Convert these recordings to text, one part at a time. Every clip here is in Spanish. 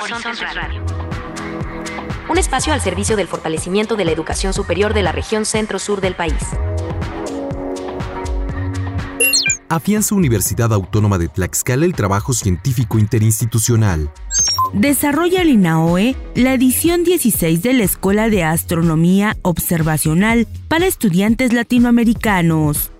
Horizontes Radio. Un espacio al servicio del fortalecimiento de la educación superior de la región centro-sur del país. Afianza Universidad Autónoma de Tlaxcala el trabajo científico interinstitucional. Desarrolla el INAOE la edición 16 de la Escuela de Astronomía Observacional para estudiantes latinoamericanos.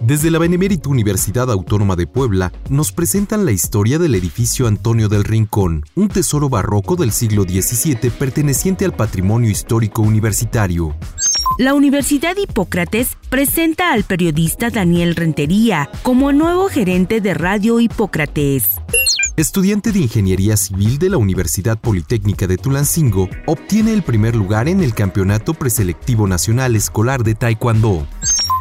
Desde la Benemérita Universidad Autónoma de Puebla nos presentan la historia del edificio Antonio del Rincón, un tesoro barroco del siglo XVII perteneciente al patrimonio histórico universitario. La Universidad Hipócrates presenta al periodista Daniel Rentería como nuevo gerente de Radio Hipócrates. Estudiante de Ingeniería Civil de la Universidad Politécnica de Tulancingo, obtiene el primer lugar en el Campeonato Preselectivo Nacional Escolar de Taekwondo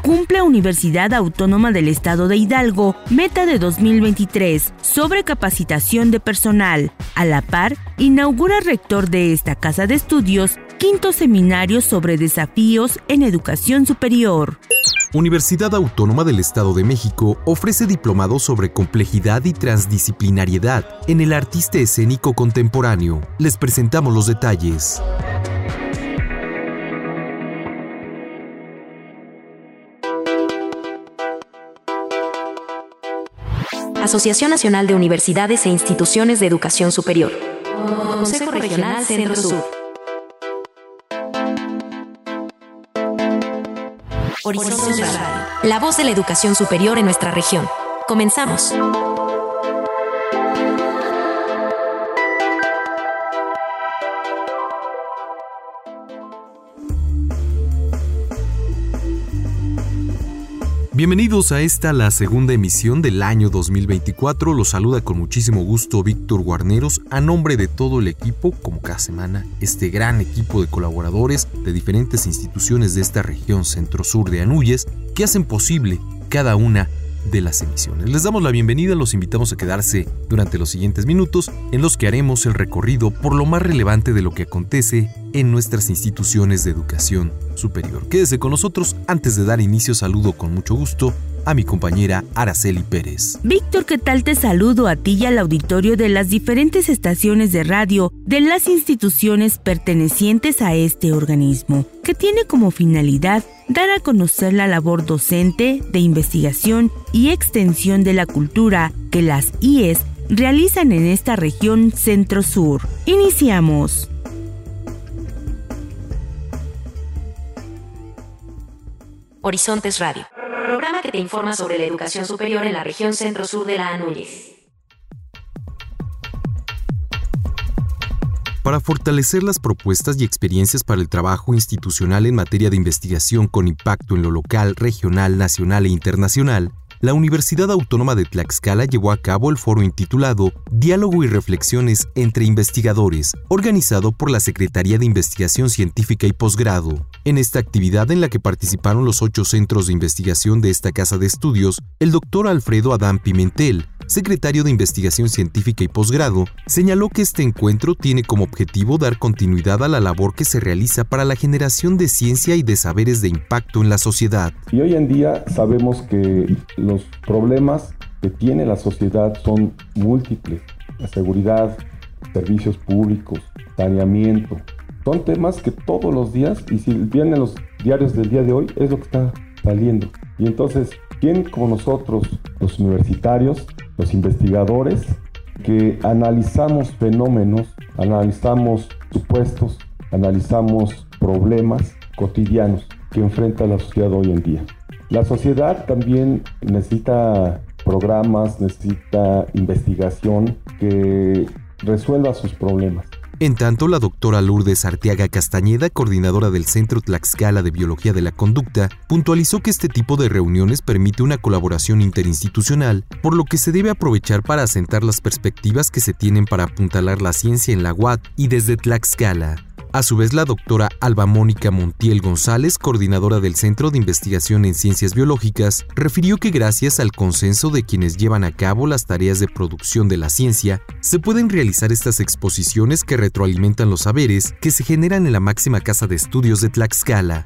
cumple Universidad Autónoma del Estado de Hidalgo meta de 2023 sobre capacitación de personal. A la par, inaugura rector de esta casa de estudios quinto seminario sobre desafíos en educación superior. Universidad Autónoma del Estado de México ofrece diplomado sobre complejidad y transdisciplinariedad en el artista escénico contemporáneo. Les presentamos los detalles. Asociación Nacional de Universidades e Instituciones de Educación Superior. Consejo Regional Centro Sur. Horizonte. La voz de la educación superior en nuestra región. Comenzamos. Bienvenidos a esta, la segunda emisión del año 2024. Los saluda con muchísimo gusto Víctor Guarneros a nombre de todo el equipo, como cada semana, este gran equipo de colaboradores de diferentes instituciones de esta región centro-sur de Anuyes que hacen posible cada una de las emisiones. Les damos la bienvenida, los invitamos a quedarse durante los siguientes minutos en los que haremos el recorrido por lo más relevante de lo que acontece en nuestras instituciones de educación superior. Quédese con nosotros antes de dar inicio, saludo con mucho gusto a mi compañera Araceli Pérez. Víctor, ¿qué tal te saludo a ti y al auditorio de las diferentes estaciones de radio de las instituciones pertenecientes a este organismo, que tiene como finalidad dar a conocer la labor docente, de investigación y extensión de la cultura que las IES realizan en esta región centro-sur. Iniciamos. Horizontes Radio programa que te informa sobre la educación superior en la región centro-sur de la Anúñez. Para fortalecer las propuestas y experiencias para el trabajo institucional en materia de investigación con impacto en lo local, regional, nacional e internacional, la Universidad Autónoma de Tlaxcala llevó a cabo el foro intitulado Diálogo y Reflexiones entre Investigadores, organizado por la Secretaría de Investigación Científica y Posgrado. En esta actividad en la que participaron los ocho centros de investigación de esta casa de estudios, el doctor Alfredo Adán Pimentel, secretario de Investigación Científica y Posgrado, señaló que este encuentro tiene como objetivo dar continuidad a la labor que se realiza para la generación de ciencia y de saberes de impacto en la sociedad. Y hoy en día sabemos que los problemas que tiene la sociedad son múltiples. La seguridad, servicios públicos, saneamiento. Son temas que todos los días, y si vienen los diarios del día de hoy, es lo que está saliendo. Y entonces, ¿quién como nosotros, los universitarios, los investigadores que analizamos fenómenos, analizamos supuestos, analizamos problemas cotidianos que enfrenta la sociedad hoy en día. La sociedad también necesita programas, necesita investigación que resuelva sus problemas. En tanto, la doctora Lourdes Arteaga Castañeda, coordinadora del Centro Tlaxcala de Biología de la Conducta, puntualizó que este tipo de reuniones permite una colaboración interinstitucional, por lo que se debe aprovechar para asentar las perspectivas que se tienen para apuntalar la ciencia en la UAT y desde Tlaxcala. A su vez, la doctora Alba Mónica Montiel González, coordinadora del Centro de Investigación en Ciencias Biológicas, refirió que gracias al consenso de quienes llevan a cabo las tareas de producción de la ciencia, se pueden realizar estas exposiciones que retroalimentan los saberes que se generan en la máxima casa de estudios de Tlaxcala.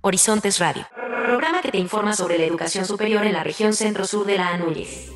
Horizontes Radio, programa que te informa sobre la educación superior en la región centro-sur de la Anúñez.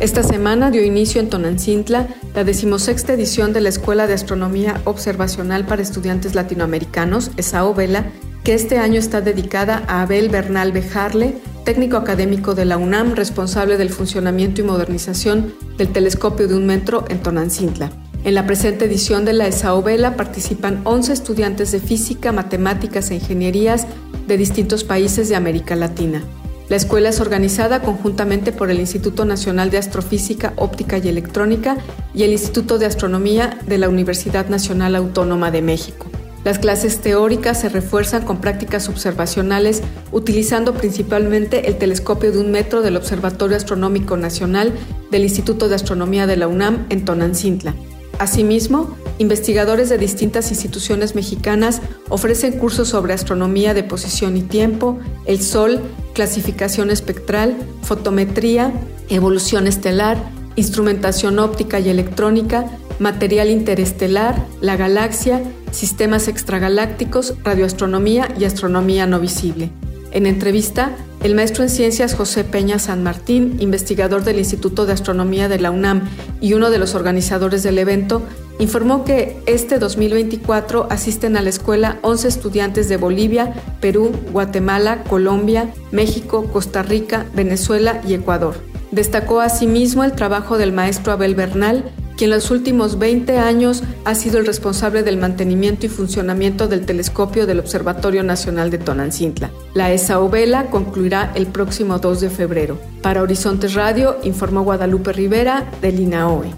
Esta semana dio inicio en Tonancintla la decimosexta edición de la Escuela de Astronomía Observacional para Estudiantes Latinoamericanos, ESAO Vela, que este año está dedicada a Abel Bernal Bejarle, técnico académico de la UNAM responsable del funcionamiento y modernización del telescopio de un metro en Tonancintla. En la presente edición de la ESAO Vela participan 11 estudiantes de física, matemáticas e ingenierías de distintos países de América Latina. La escuela es organizada conjuntamente por el Instituto Nacional de Astrofísica, Óptica y Electrónica y el Instituto de Astronomía de la Universidad Nacional Autónoma de México. Las clases teóricas se refuerzan con prácticas observacionales utilizando principalmente el telescopio de un metro del Observatorio Astronómico Nacional del Instituto de Astronomía de la UNAM en Tonancintla. Asimismo, investigadores de distintas instituciones mexicanas ofrecen cursos sobre astronomía de posición y tiempo, el Sol, clasificación espectral, fotometría, evolución estelar, instrumentación óptica y electrónica, material interestelar, la galaxia, sistemas extragalácticos, radioastronomía y astronomía no visible. En entrevista, el maestro en ciencias José Peña San Martín, investigador del Instituto de Astronomía de la UNAM y uno de los organizadores del evento, informó que este 2024 asisten a la escuela 11 estudiantes de Bolivia, Perú, Guatemala, Colombia, México, Costa Rica, Venezuela y Ecuador. Destacó asimismo el trabajo del maestro Abel Bernal, quien en los últimos 20 años ha sido el responsable del mantenimiento y funcionamiento del telescopio del Observatorio Nacional de Tonancintla. La ESA Vela concluirá el próximo 2 de febrero. Para Horizontes Radio, informó Guadalupe Rivera del INAOE.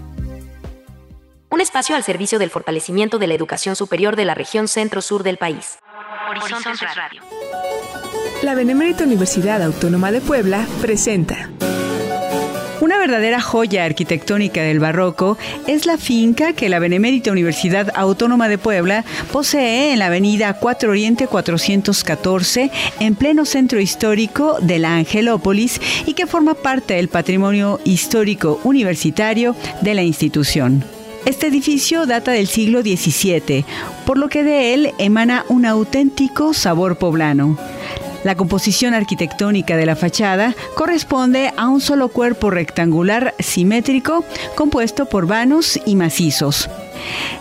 Un espacio al servicio del fortalecimiento de la educación superior de la región centro-sur del país. Horizontes Radio. La Benemérita Universidad Autónoma de Puebla presenta. Verdadera joya arquitectónica del barroco es la finca que la Benemérita Universidad Autónoma de Puebla posee en la avenida 4 Oriente 414, en pleno centro histórico de la Angelópolis y que forma parte del patrimonio histórico universitario de la institución. Este edificio data del siglo XVII, por lo que de él emana un auténtico sabor poblano. La composición arquitectónica de la fachada corresponde a un solo cuerpo rectangular simétrico compuesto por vanos y macizos.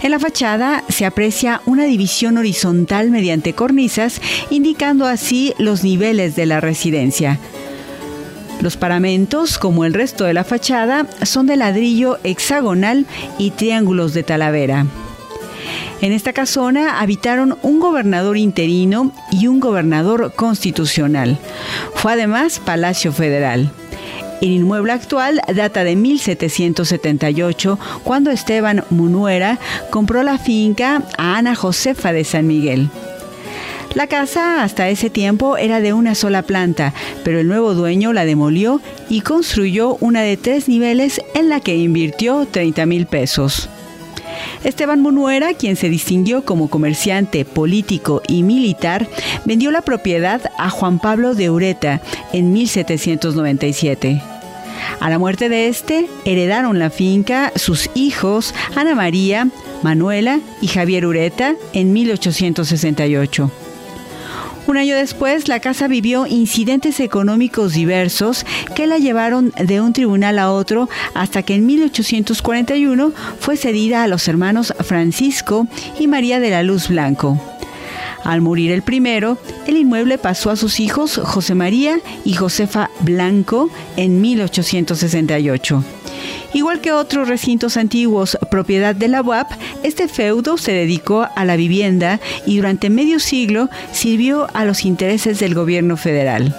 En la fachada se aprecia una división horizontal mediante cornisas, indicando así los niveles de la residencia. Los paramentos, como el resto de la fachada, son de ladrillo hexagonal y triángulos de talavera. En esta casona habitaron un gobernador interino y un gobernador constitucional. Fue además Palacio Federal. El inmueble actual data de 1778, cuando Esteban Munuera compró la finca a Ana Josefa de San Miguel. La casa hasta ese tiempo era de una sola planta, pero el nuevo dueño la demolió y construyó una de tres niveles en la que invirtió 30 mil pesos. Esteban Munuera, quien se distinguió como comerciante, político y militar, vendió la propiedad a Juan Pablo de Ureta en 1797. A la muerte de este, heredaron la finca sus hijos Ana María, Manuela y Javier Ureta en 1868. Un año después, la casa vivió incidentes económicos diversos que la llevaron de un tribunal a otro hasta que en 1841 fue cedida a los hermanos Francisco y María de la Luz Blanco. Al morir el primero, el inmueble pasó a sus hijos José María y Josefa Blanco en 1868. Igual que otros recintos antiguos propiedad de la UAP, este feudo se dedicó a la vivienda y durante medio siglo sirvió a los intereses del gobierno federal.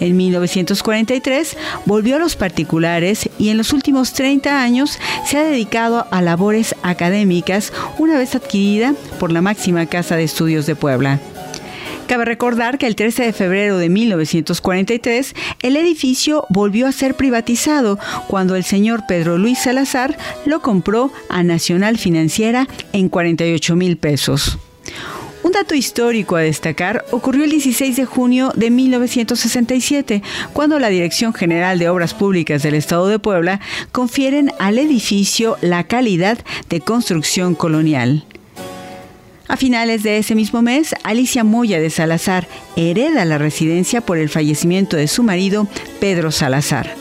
En 1943 volvió a los particulares y en los últimos 30 años se ha dedicado a labores académicas una vez adquirida por la máxima Casa de Estudios de Puebla. Cabe recordar que el 13 de febrero de 1943 el edificio volvió a ser privatizado cuando el señor Pedro Luis Salazar lo compró a Nacional Financiera en 48 mil pesos. Un dato histórico a destacar ocurrió el 16 de junio de 1967, cuando la Dirección General de Obras Públicas del Estado de Puebla confieren al edificio la calidad de construcción colonial. A finales de ese mismo mes, Alicia Moya de Salazar hereda la residencia por el fallecimiento de su marido, Pedro Salazar.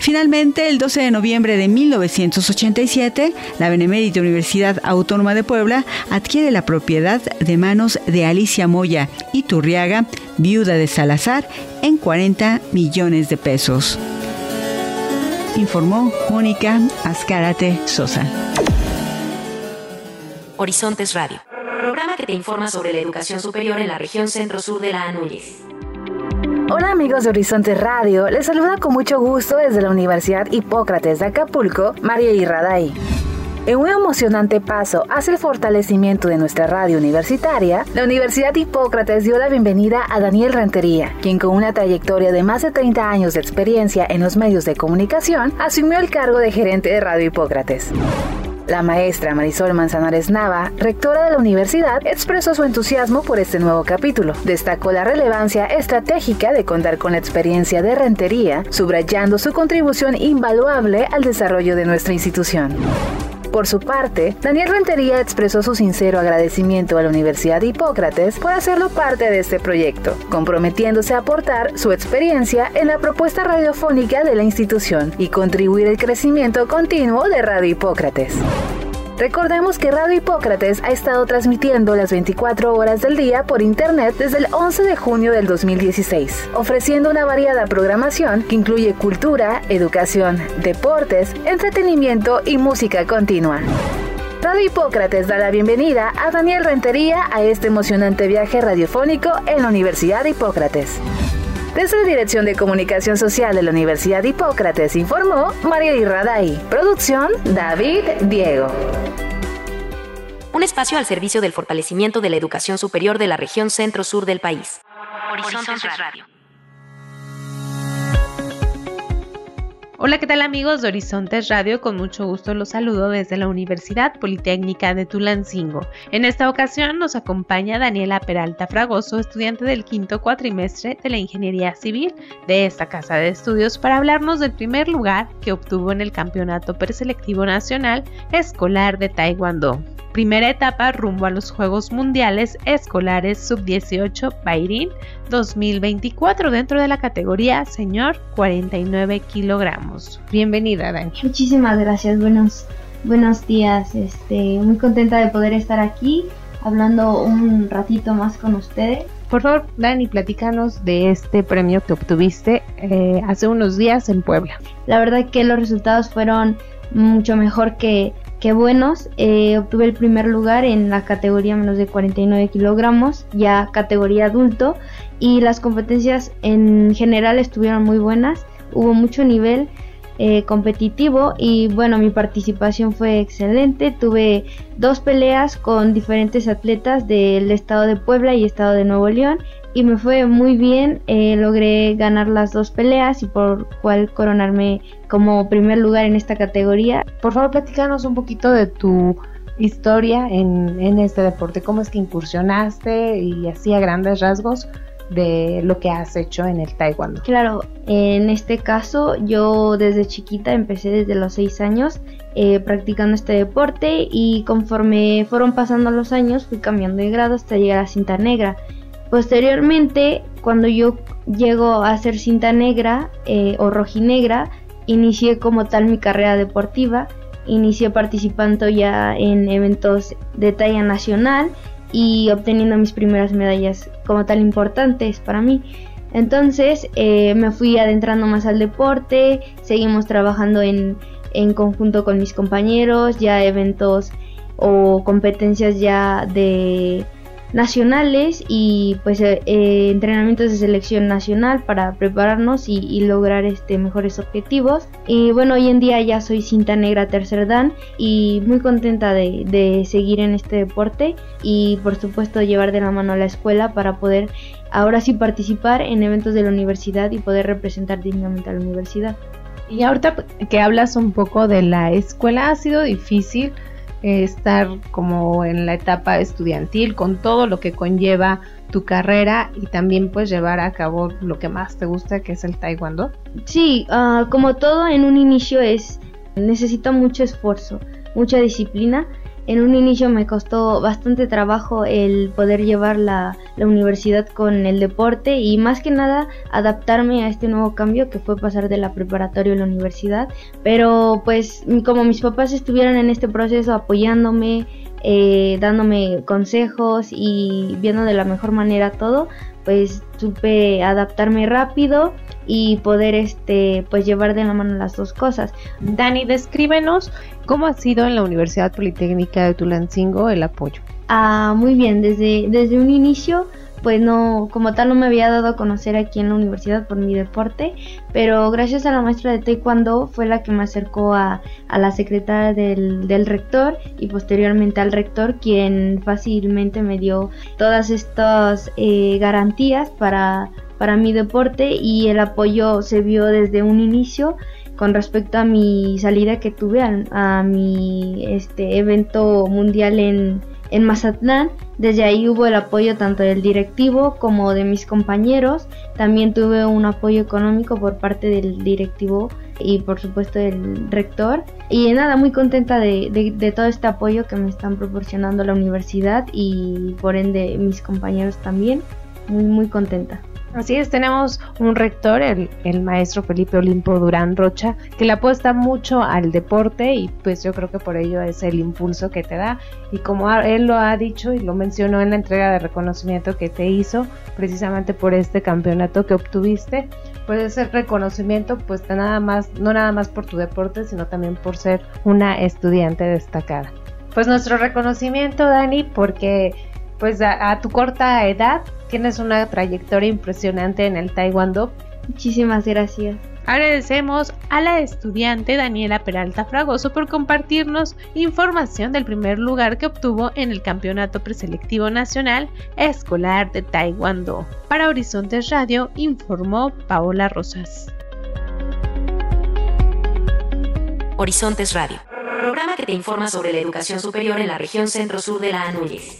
Finalmente, el 12 de noviembre de 1987, la Benemérita Universidad Autónoma de Puebla adquiere la propiedad de manos de Alicia Moya y Turriaga, viuda de Salazar, en 40 millones de pesos. Informó Mónica Azcárate Sosa. Horizontes Radio, programa que te informa sobre la educación superior en la región centro-sur de la Anúñez. Hola amigos de Horizonte Radio, les saluda con mucho gusto desde la Universidad Hipócrates de Acapulco, María Irraday. En un emocionante paso hacia el fortalecimiento de nuestra radio universitaria, la Universidad Hipócrates dio la bienvenida a Daniel Rentería, quien con una trayectoria de más de 30 años de experiencia en los medios de comunicación, asumió el cargo de gerente de Radio Hipócrates. La maestra Marisol Manzanares Nava, rectora de la universidad, expresó su entusiasmo por este nuevo capítulo. Destacó la relevancia estratégica de contar con la experiencia de rentería, subrayando su contribución invaluable al desarrollo de nuestra institución. Por su parte, Daniel Rentería expresó su sincero agradecimiento a la Universidad de Hipócrates por hacerlo parte de este proyecto, comprometiéndose a aportar su experiencia en la propuesta radiofónica de la institución y contribuir al crecimiento continuo de Radio Hipócrates. Recordemos que Radio Hipócrates ha estado transmitiendo las 24 horas del día por internet desde el 11 de junio del 2016, ofreciendo una variada programación que incluye cultura, educación, deportes, entretenimiento y música continua. Radio Hipócrates da la bienvenida a Daniel Rentería a este emocionante viaje radiofónico en la Universidad de Hipócrates. Desde la Dirección de Comunicación Social de la Universidad de Hipócrates informó María Irraday. Producción David Diego. Un espacio al servicio del fortalecimiento de la educación superior de la región centro-sur del país. Horizontes Radio. Hola, ¿qué tal amigos de Horizontes Radio? Con mucho gusto los saludo desde la Universidad Politécnica de Tulancingo. En esta ocasión nos acompaña Daniela Peralta Fragoso, estudiante del quinto cuatrimestre de la Ingeniería Civil de esta casa de estudios, para hablarnos del primer lugar que obtuvo en el Campeonato Preselectivo Nacional Escolar de Taekwondo primera etapa rumbo a los Juegos Mundiales Escolares Sub-18 Bairín 2024 dentro de la categoría Señor 49 kilogramos. Bienvenida, Dani. Muchísimas gracias, buenos, buenos días. Este, muy contenta de poder estar aquí hablando un ratito más con ustedes. Por favor, Dani, platícanos de este premio que obtuviste eh, hace unos días en Puebla. La verdad que los resultados fueron mucho mejor que Qué buenos. Eh, obtuve el primer lugar en la categoría menos de 49 kilogramos, ya categoría adulto, y las competencias en general estuvieron muy buenas. Hubo mucho nivel eh, competitivo y bueno, mi participación fue excelente. Tuve dos peleas con diferentes atletas del estado de Puebla y estado de Nuevo León y me fue muy bien. Eh, logré ganar las dos peleas y por cual coronarme como primer lugar en esta categoría. Por favor, platícanos un poquito de tu historia en, en este deporte, cómo es que incursionaste y así a grandes rasgos de lo que has hecho en el taekwondo. Claro, en este caso yo desde chiquita empecé desde los 6 años eh, practicando este deporte y conforme fueron pasando los años fui cambiando de grado hasta llegar a cinta negra. Posteriormente, cuando yo llego a ser cinta negra eh, o rojinegra, inicié como tal mi carrera deportiva, inicié participando ya en eventos de talla nacional y obteniendo mis primeras medallas como tal importantes para mí. Entonces eh, me fui adentrando más al deporte, seguimos trabajando en, en conjunto con mis compañeros, ya eventos o competencias ya de nacionales y pues eh, eh, entrenamientos de selección nacional para prepararnos y, lograr este mejores objetivos. Y bueno hoy en día ya soy cinta negra tercer dan y muy contenta de, de seguir en este deporte y por supuesto llevar de la mano a la escuela para poder ahora sí participar en eventos de la universidad y poder representar dignamente a la universidad. Y ahorita que hablas un poco de la escuela ha sido difícil estar como en la etapa estudiantil con todo lo que conlleva tu carrera y también pues llevar a cabo lo que más te gusta que es el taekwondo? Sí, ah, como todo en un inicio es necesita mucho esfuerzo, mucha disciplina En un inicio me costó bastante trabajo el poder llevar la, la, universidad con el deporte y más que nada adaptarme a este nuevo cambio que fue pasar de la preparatoria a la universidad. Pero pues como mis papás estuvieron en este proceso apoyándome, eh, dándome consejos y viendo de la mejor manera todo, pues supe adaptarme rápido y poder este pues llevar de la mano las dos cosas. Dani, descríbenos cómo ha sido en la Universidad Politécnica de Tulancingo el apoyo. Ah, muy bien, desde, desde un inicio pues no, como tal no me había dado a conocer aquí en la universidad por mi deporte, pero gracias a la maestra de taekwondo fue la que me acercó a, la secretaria del, rector y posteriormente al rector quien fácilmente me dio todas estas eh, garantías para, para mi deporte y el apoyo se vio desde un inicio con respecto a mi salida que tuve a, mi este evento mundial en, en Mazatlán. Desde ahí hubo el apoyo tanto del directivo como de mis compañeros. También tuve un apoyo económico por parte del directivo y por supuesto del rector. Y nada, muy contenta de, todo este apoyo que me están proporcionando la universidad y por ende mis compañeros también. Muy, muy contenta. Así es, tenemos un rector, el, maestro Felipe Olimpo Durán Rocha, que le apuesta mucho al deporte y pues yo creo que por ello es el impulso que te da. Y como él lo ha dicho y lo mencionó en la entrega de reconocimiento que te hizo precisamente por este campeonato que obtuviste, puede ser reconocimiento pues nada más, no nada más por tu deporte, sino también por ser una estudiante destacada. Pues nuestro reconocimiento, Dani, porque pues a tu corta edad Tienes una trayectoria impresionante en el Taekwondo. Muchísimas gracias. Agradecemos a la estudiante Daniela Peralta Fragoso por compartirnos información del primer lugar que obtuvo en el Campeonato Preselectivo Nacional Escolar de Taekwondo. Para Horizontes Radio informó Paola Rosas. Horizontes Radio, programa que te informa sobre la educación superior en la región centro-sur de la Anúñez.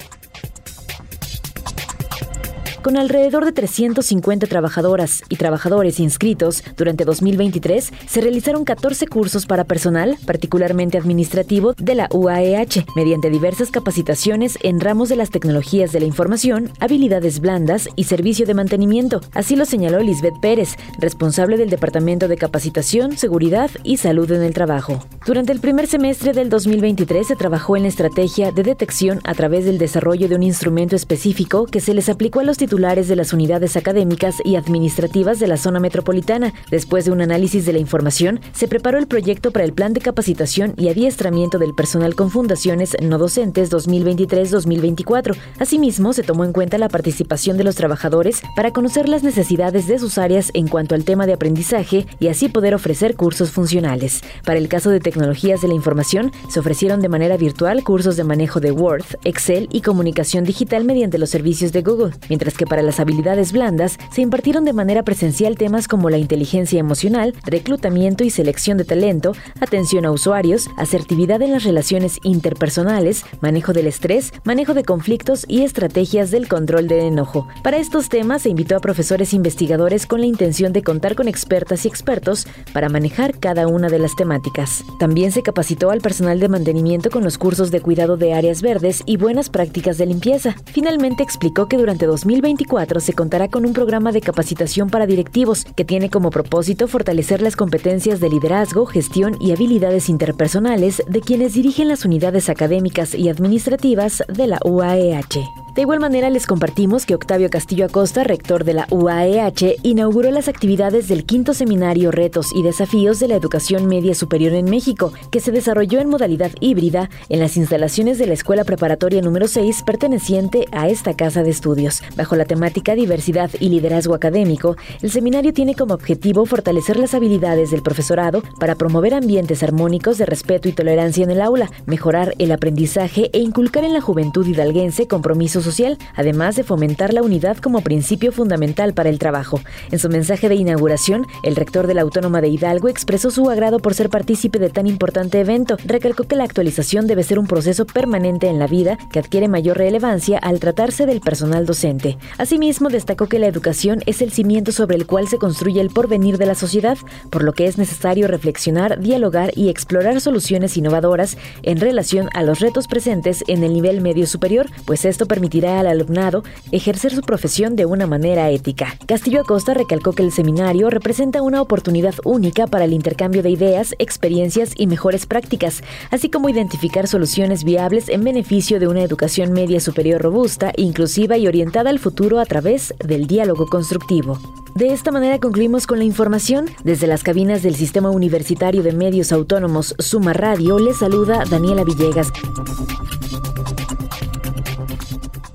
Con alrededor de 350 trabajadoras y trabajadores inscritos, durante 2023 se realizaron 14 cursos para personal, particularmente administrativo, de la UAEH, mediante diversas capacitaciones en ramos de las tecnologías de la información, habilidades blandas y servicio de mantenimiento. Así lo señaló Lisbeth Pérez, responsable del Departamento de Capacitación, Seguridad y Salud en el Trabajo. Durante el primer semestre del 2023 se trabajó en la estrategia de detección a través del desarrollo de un instrumento específico que se les aplicó a los titulares de las unidades académicas y administrativas de la zona metropolitana. Después de un análisis de la información, se preparó el proyecto para el Plan de Capacitación y Adiestramiento del Personal con Fundaciones No Docentes 2023-2024. Asimismo, se tomó en cuenta la participación de los trabajadores para conocer las necesidades de sus áreas en cuanto al tema de aprendizaje y así poder ofrecer cursos funcionales. Para el caso de tecnologías de la información, se ofrecieron de manera virtual cursos de manejo de Word, Excel y comunicación digital mediante los servicios de Google, mientras que para las habilidades blandas se impartieron de manera presencial temas como la inteligencia emocional, reclutamiento y selección de talento, atención a usuarios, asertividad en las relaciones interpersonales, manejo del estrés, manejo de conflictos y estrategias del control del enojo. Para estos temas se invitó a profesores investigadores con la intención de contar con expertas y expertos para manejar cada una de las temáticas. También se capacitó al personal de mantenimiento con los cursos de cuidado de áreas verdes y buenas prácticas de limpieza. Finalmente explicó que durante 2020 se contará con un programa de capacitación para directivos que tiene como propósito fortalecer las competencias de liderazgo, gestión y habilidades interpersonales de quienes dirigen las unidades académicas y administrativas de la UAEH. De igual manera les compartimos que Octavio Castillo Acosta, rector de la UAEH, inauguró las actividades del quinto seminario Retos y Desafíos de la Educación Media Superior en México, que se desarrolló en modalidad híbrida en las instalaciones de la Escuela Preparatoria número 6 perteneciente a esta casa de estudios. Bajo la temática Diversidad y Liderazgo Académico, el seminario tiene como objetivo fortalecer las habilidades del profesorado para promover ambientes armónicos de respeto y tolerancia en el aula, mejorar el aprendizaje e inculcar en la juventud hidalguense compromisos social, además de fomentar la unidad como principio fundamental para el trabajo. En su mensaje de inauguración, el rector de la Autónoma de Hidalgo expresó su agrado por ser partícipe de tan importante evento. Recalcó que la actualización debe ser un proceso permanente en la vida que adquiere mayor relevancia al tratarse del personal docente. Asimismo, destacó que la educación es el cimiento sobre el cual se construye el porvenir de la sociedad, por lo que es necesario reflexionar, dialogar y explorar soluciones innovadoras en relación a los retos presentes en el nivel medio superior, pues esto permitirá al alumnado ejercer su profesión de una manera ética. Castillo Acosta recalcó que el seminario representa una oportunidad única para el intercambio de ideas, experiencias y mejores prácticas, así como identificar soluciones viables en beneficio de una educación media superior robusta, inclusiva y orientada al futuro a través del diálogo constructivo. De esta manera concluimos con la información. Desde las cabinas del Sistema Universitario de Medios Autónomos Suma Radio, les saluda Daniela Villegas.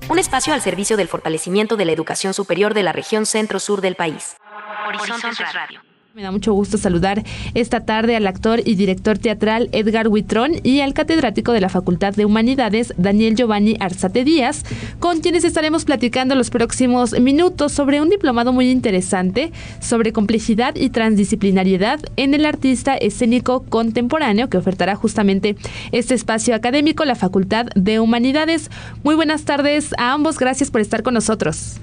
Un espacio al servicio del fortalecimiento de la educación superior de la región centro-sur del país. Horizontes Radio. Me da mucho gusto saludar esta tarde al actor y director teatral Edgar Huitrón y al catedrático de la Facultad de Humanidades Daniel Giovanni Arzate Díaz, con quienes estaremos platicando los próximos minutos sobre un diplomado muy interesante sobre complejidad y transdisciplinariedad en el artista escénico contemporáneo que ofertará justamente este espacio académico, la Facultad de Humanidades. Muy buenas tardes a ambos, gracias por estar con nosotros.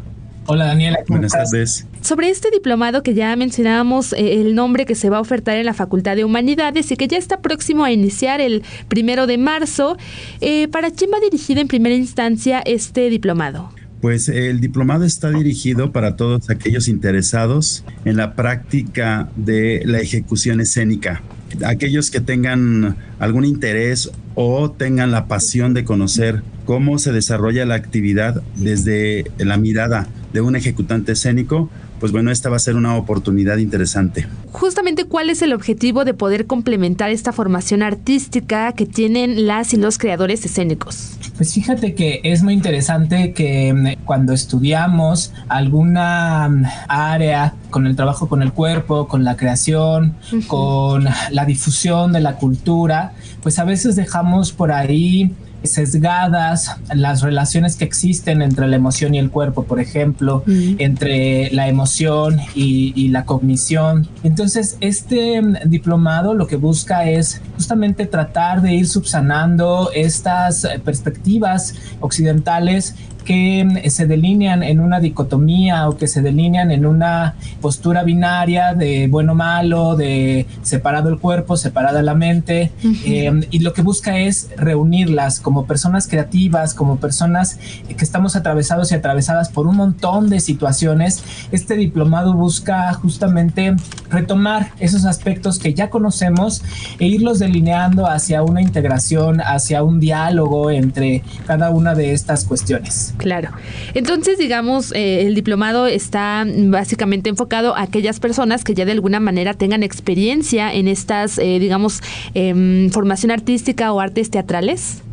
Hola Daniela. Buenas tardes. Sobre este diplomado que ya mencionábamos eh, el nombre que se va a ofertar en la Facultad de Humanidades y que ya está próximo a iniciar el primero de marzo, eh, ¿para quién va dirigido en primera instancia este diplomado? Pues el diplomado está dirigido para todos aquellos interesados en la práctica de la ejecución escénica aquellos que tengan algún interés o tengan la pasión de conocer cómo se desarrolla la actividad desde la mirada de un ejecutante escénico, pues bueno, esta va a ser una oportunidad interesante. Justamente, ¿cuál es el objetivo de poder complementar esta formación artística que tienen las y los creadores escénicos? Pues fíjate que es muy interesante que mm, cuando estudiamos alguna mm, área con el trabajo con el cuerpo, con la creación, con la difusión de la cultura, pues a veces dejamos por ahí sesgadas las relaciones que existen entre la emoción y el cuerpo, por ejemplo, mm. entre la emoción y, y, la cognición. Entonces, este mm, diplomado lo que busca es justamente tratar de ir subsanando estas perspectivas occidentales que mm, se delinean en una dicotomía o que se delinean en una postura binaria de bueno malo, de separado el cuerpo, separada la mente, em, y lo que busca es reunirlas como personas creativas, como personas que estamos atravesados y atravesadas por un montón de situaciones. Este diplomado busca justamente retomar esos aspectos que ya conocemos e irlos delineando hacia una integración, hacia un diálogo entre cada una de estas cuestiones. Claro. Entonces, digamos, eh, el diplomado está básicamente enfocado a aquellas personas que ya de alguna manera tengan experiencia en estas, eh, digamos, em, formación artística o artes teatrales.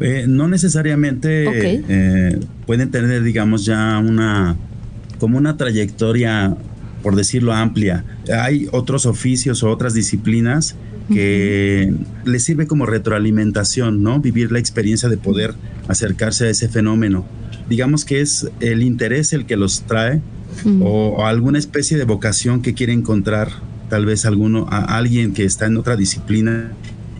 Eh, no necesariamente pueden tener, digamos, ya una como una trayectoria, por decirlo amplia. Hay otros oficios o otras disciplinas que les sirve como retroalimentación, ¿no? Vivir la experiencia de poder acercarse a ese fenómeno digamos que es el interés el que los trae o, alguna especie de vocación que quiere encontrar tal vez alguno, a alguien que está en otra disciplina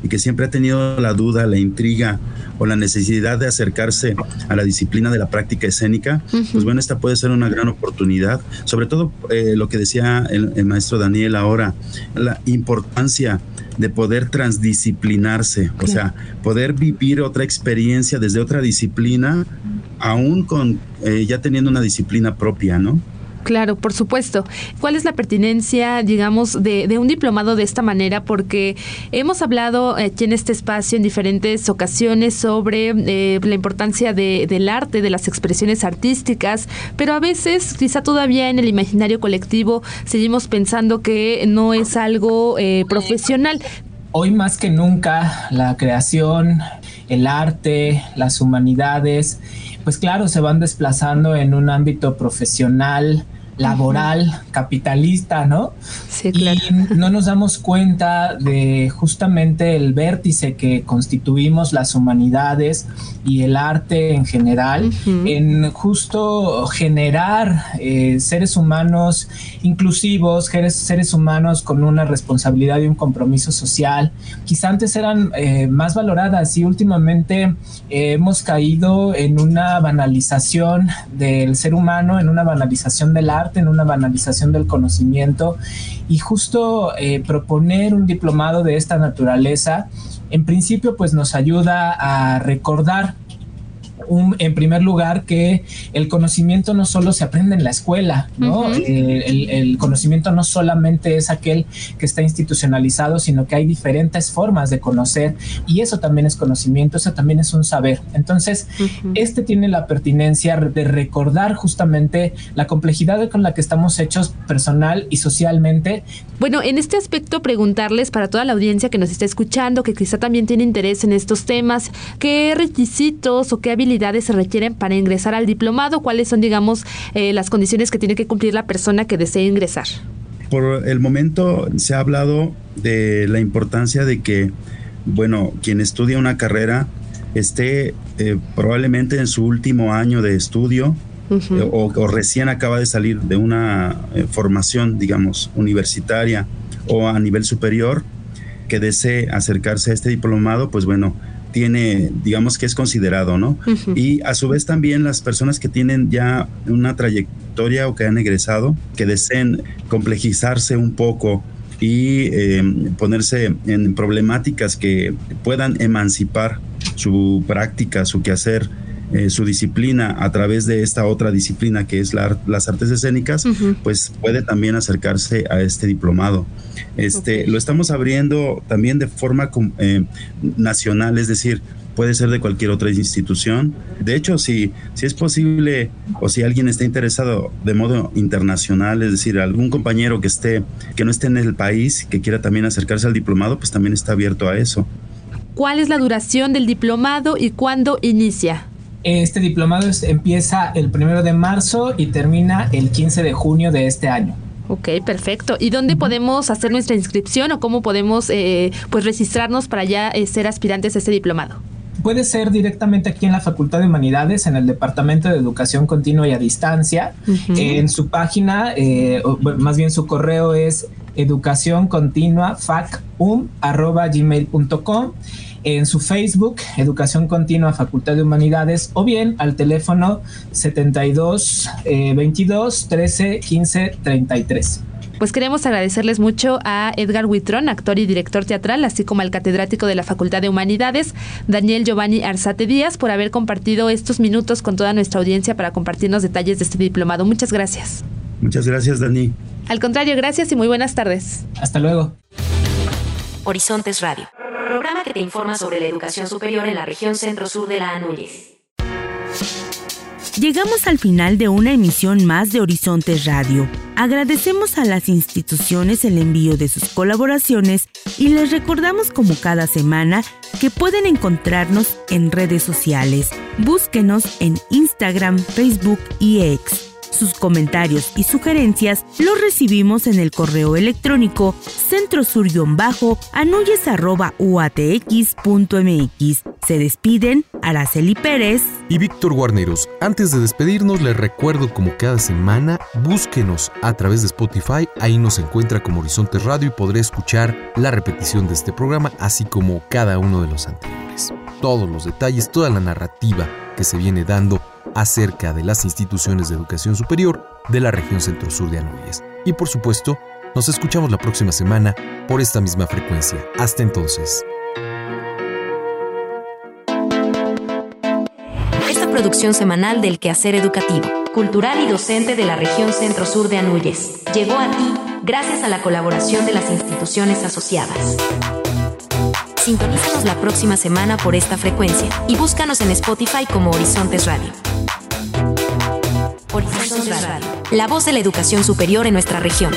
y que siempre ha tenido la duda, la intriga o la necesidad de acercarse a la disciplina de la práctica escénica, pues bueno, esta puede ser una gran oportunidad. Sobre todo eh, lo que decía el, maestro Daniel ahora, la importancia de poder transdisciplinarse, o sea, poder vivir otra experiencia desde otra disciplina, aún con eh, ya teniendo una disciplina propia, ¿no? Claro, por supuesto. ¿Cuál es la pertinencia, digamos, de, un diplomado de esta manera? Porque hemos hablado aquí en este espacio en diferentes ocasiones sobre eh, la importancia del arte, de las expresiones artísticas, pero a veces, quizá todavía en el imaginario colectivo, seguimos pensando que no es algo eh, profesional. Hoy más que nunca, la creación, el arte, las humanidades, pues claro, se van desplazando en un ámbito profesional, laboral, capitalista, ¿no? Sí, claro. Y no nos damos cuenta de justamente el vértice que constituimos las humanidades y el arte en general, en justo generar eh, seres humanos inclusivos, seres, humanos con una responsabilidad y un compromiso social. Quizá antes eran eh, más valoradas y últimamente eh, hemos caído en una banalización del ser humano, en una banalización del arte en una banalización del conocimiento y justo eh, proponer un diplomado de esta naturaleza, en principio pues nos ayuda a recordar en primer lugar, que el conocimiento no solo se aprende en la escuela, ¿no? Eh, el, conocimiento no solamente es aquel que está institucionalizado, sino que hay diferentes formas de conocer y eso también es conocimiento, eso también es un saber. Entonces, este tiene la pertinencia de recordar justamente la complejidad con la que estamos hechos personal y socialmente. Bueno, en este aspecto, preguntarles para toda la audiencia que nos está escuchando, que quizá también tiene interés en estos temas, ¿qué requisitos o qué habilidades se requieren para ingresar al diplomado? ¿Cuáles son, digamos, eh, las condiciones que tiene que cumplir la persona que desee ingresar? Por el momento se ha hablado de la importancia de que, bueno, quien estudia una carrera esté eh, probablemente en su último año de estudio eh, o, recién acaba de salir de una formación, digamos, universitaria o a nivel superior, que desee acercarse a este diplomado, pues bueno, tiene, digamos que es considerado, ¿no? Y a su vez también las personas que tienen ya una trayectoria o que han egresado, que deseen complejizarse un poco y eh, ponerse en problemáticas que puedan emancipar su práctica, su quehacer, eh, su disciplina a través de esta otra disciplina que es las artes escénicas, pues puede también acercarse a este diplomado. Este, Lo estamos abriendo también de forma eh, nacional, es decir, puede ser de cualquier otra institución. De hecho, si, si es posible o si alguien está interesado de modo internacional, es decir, algún compañero que esté, que no esté en el país, que quiera también acercarse al diplomado, pues también está abierto a eso. ¿Cuál es la duración del diplomado y cuándo inicia? Este diplomado empieza el primero de marzo y termina el 15 de junio de este año. Ok, perfecto. ¿Y dónde podemos hacer nuestra inscripción o cómo podemos eh, pues registrarnos para ya eh, ser aspirantes a este diplomado? Puede ser directamente aquí en la Facultad de Humanidades, en el Departamento de Educación Continua y a Distancia. En su página, eh, más bien su correo es educación continua gmail.com en su Facebook, Educación Continua Facultad de Humanidades, o bien al teléfono 72 22 13 15 33. Pues queremos agradecerles mucho a Edgar Huitrón, actor y director teatral, así como al catedrático de la Facultad de Humanidades, Daniel Giovanni Arzate Díaz, por haber compartido estos minutos con toda nuestra audiencia para compartirnos detalles de este diplomado. Muchas gracias. Muchas gracias, Dani. Al contrario, gracias y muy buenas tardes. Hasta luego. Horizontes Radio te informa sobre la educación superior en la región centro-sur de la Anúñez. Llegamos al final de una emisión más de Horizontes Radio. Agradecemos a las instituciones el envío de sus colaboraciones y les recordamos como cada semana que pueden encontrarnos en redes sociales. Búsquenos en Instagram, Facebook y X. Sus comentarios y sugerencias los recibimos en el correo electrónico centrosur-anuyes.uatx.mx. Se despiden Araceli Pérez y Víctor Guarneros. Antes de despedirnos, les recuerdo como cada semana, búsquenos a través de Spotify. Ahí nos encuentra como Horizonte Radio y podré escuchar la repetición de este programa, así como cada uno de los anteriores. Todos los detalles, toda la narrativa que se viene dando acerca de las instituciones de educación superior de la región centro-sur de Anuyes. Y por supuesto, nos escuchamos la próxima semana por esta misma frecuencia. Hasta entonces. Esta producción semanal del quehacer educativo, cultural y docente de la región centro-sur de Anuyes llegó a ti gracias a la colaboración de las instituciones asociadas. Sintonízanos la próxima semana por esta frecuencia y búscanos en Spotify como Horizontes Radio. La voz de la educación superior en nuestra región.